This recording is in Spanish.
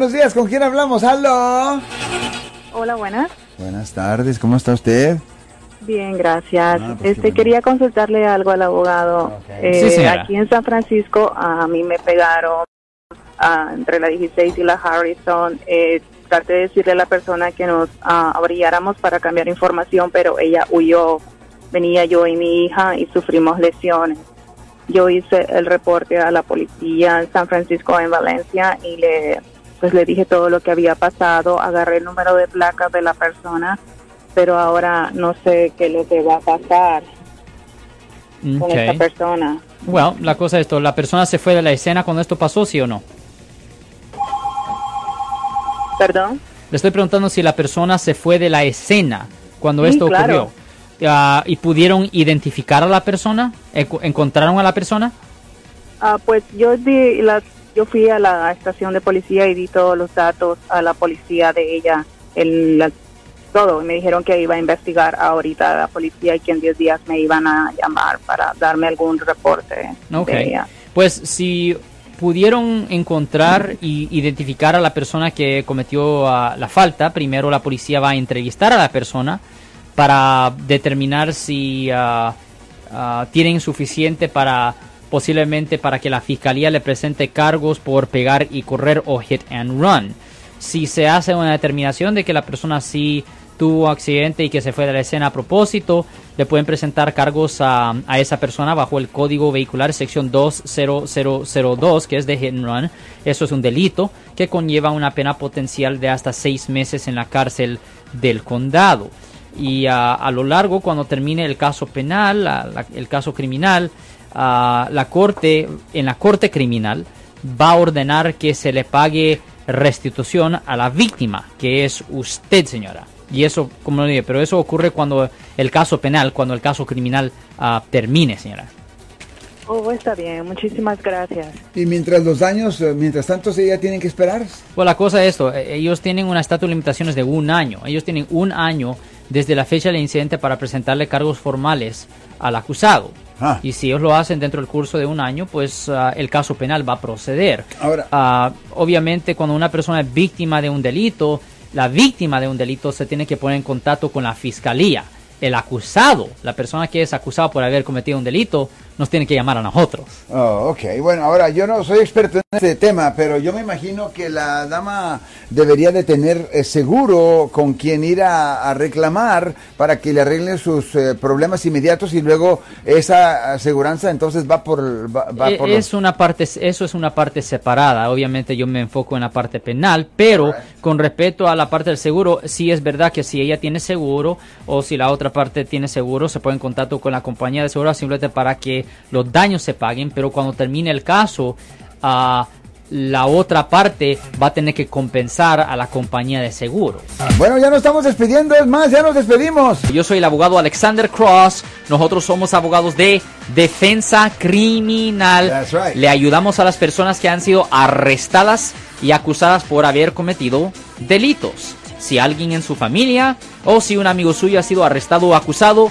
Buenos días, ¿con quién hablamos? ¡Aló! Hola, buenas. Buenas tardes, ¿cómo está usted? Bien, gracias. Ah, pues este quería consultarle algo al abogado. Ok. Eh, Sí, aquí en San Francisco a mí me pegaron ah, entre la 16 y la Harrison. Eh, traté de decirle a la persona que nos ah, abrilláramos para cambiar información, pero ella huyó. Venía yo y mi hija y sufrimos lesiones. Yo hice el reporte a la policía en San Francisco, en Valencia, y le pues le dije todo lo que había pasado, agarré el número de placas de la persona, pero ahora no sé qué es lo que va a pasar con esta persona. Well, la cosa es esto, ¿la persona se fue de la escena cuando esto pasó, sí o no? ¿Perdón? Le estoy preguntando si la persona se fue de la escena cuando Sí, esto claro. ocurrió. Ah, ¿Y pudieron identificar a la persona? ¿Encontraron a la persona? Ah, pues yo di la, yo fui a la estación de policía y di todos los datos a la policía de ella, el, la- todo. Me dijeron que iba a investigar ahorita la policía y que en 10 días me iban a llamar para darme algún reporte Ok. de ella. Pues si pudieron encontrar y identificar a la persona que cometió ah, la falta, primero la policía va a entrevistar a la persona para determinar si ah, ah, tienen suficiente para posiblemente para que la fiscalía le presente cargos por pegar y correr o hit and run. Si se hace una determinación de que la persona sí tuvo accidente y que se fue de la escena a propósito, le pueden presentar cargos a, esa persona bajo el código vehicular sección 20002, que es de hit and run. Eso es un delito que conlleva una pena potencial de hasta seis meses en la cárcel del condado. Y ah, a lo largo, cuando termine el caso penal, el caso criminal, ah, la corte, en la corte criminal, va a ordenar que se le pague restitución a la víctima, que es usted, señora. Y eso, como lo dije, pero eso ocurre cuando el caso penal, cuando el caso criminal ah, termine, señora. Oh, está bien, muchísimas gracias. Y mientras los daños, eh, mientras tanto, ella tienen que esperar. Pues la cosa es esto, eh, ellos tienen una estatus de limitaciones de un año. Ellos tienen un año desde la fecha del incidente para presentarle cargos formales al acusado. Ah. Y si ellos lo hacen dentro del curso de un año, pues ah, el caso penal va a proceder. Ahora- Ah, obviamente cuando una persona es víctima de un delito, la víctima de un delito se tiene que poner en contacto con la fiscalía. El acusado, la persona que es acusada por haber cometido un delito, nos tiene que llamar a nosotros. Oh, ok. Bueno, ahora yo no soy experto en este tema, pero yo me imagino que la dama debería de tener eh, seguro con quien ir a, a reclamar para que le arreglen sus eh, problemas inmediatos y luego esa aseguranza entonces va por, va, va por los- es una parte, eso es una parte separada. Obviamente yo me enfoco en la parte penal, pero con respecto a la parte del seguro, sí es verdad que si ella tiene seguro o si la otra parte tiene seguro, se pone en contacto con la compañía de seguro simplemente para que los daños se paguen, pero cuando termine el caso, ah, la otra parte va a tener que compensar a la compañía de seguro. Bueno, ya nos estamos despidiendo, es más, ya nos despedimos. Yo soy el abogado Alexander Cross. Nosotros somos abogados de defensa criminal. That's right. Le ayudamos a las personas que han sido arrestadas y acusadas por haber cometido delitos. Si alguien en su familia o si un amigo suyo ha sido arrestado o acusado,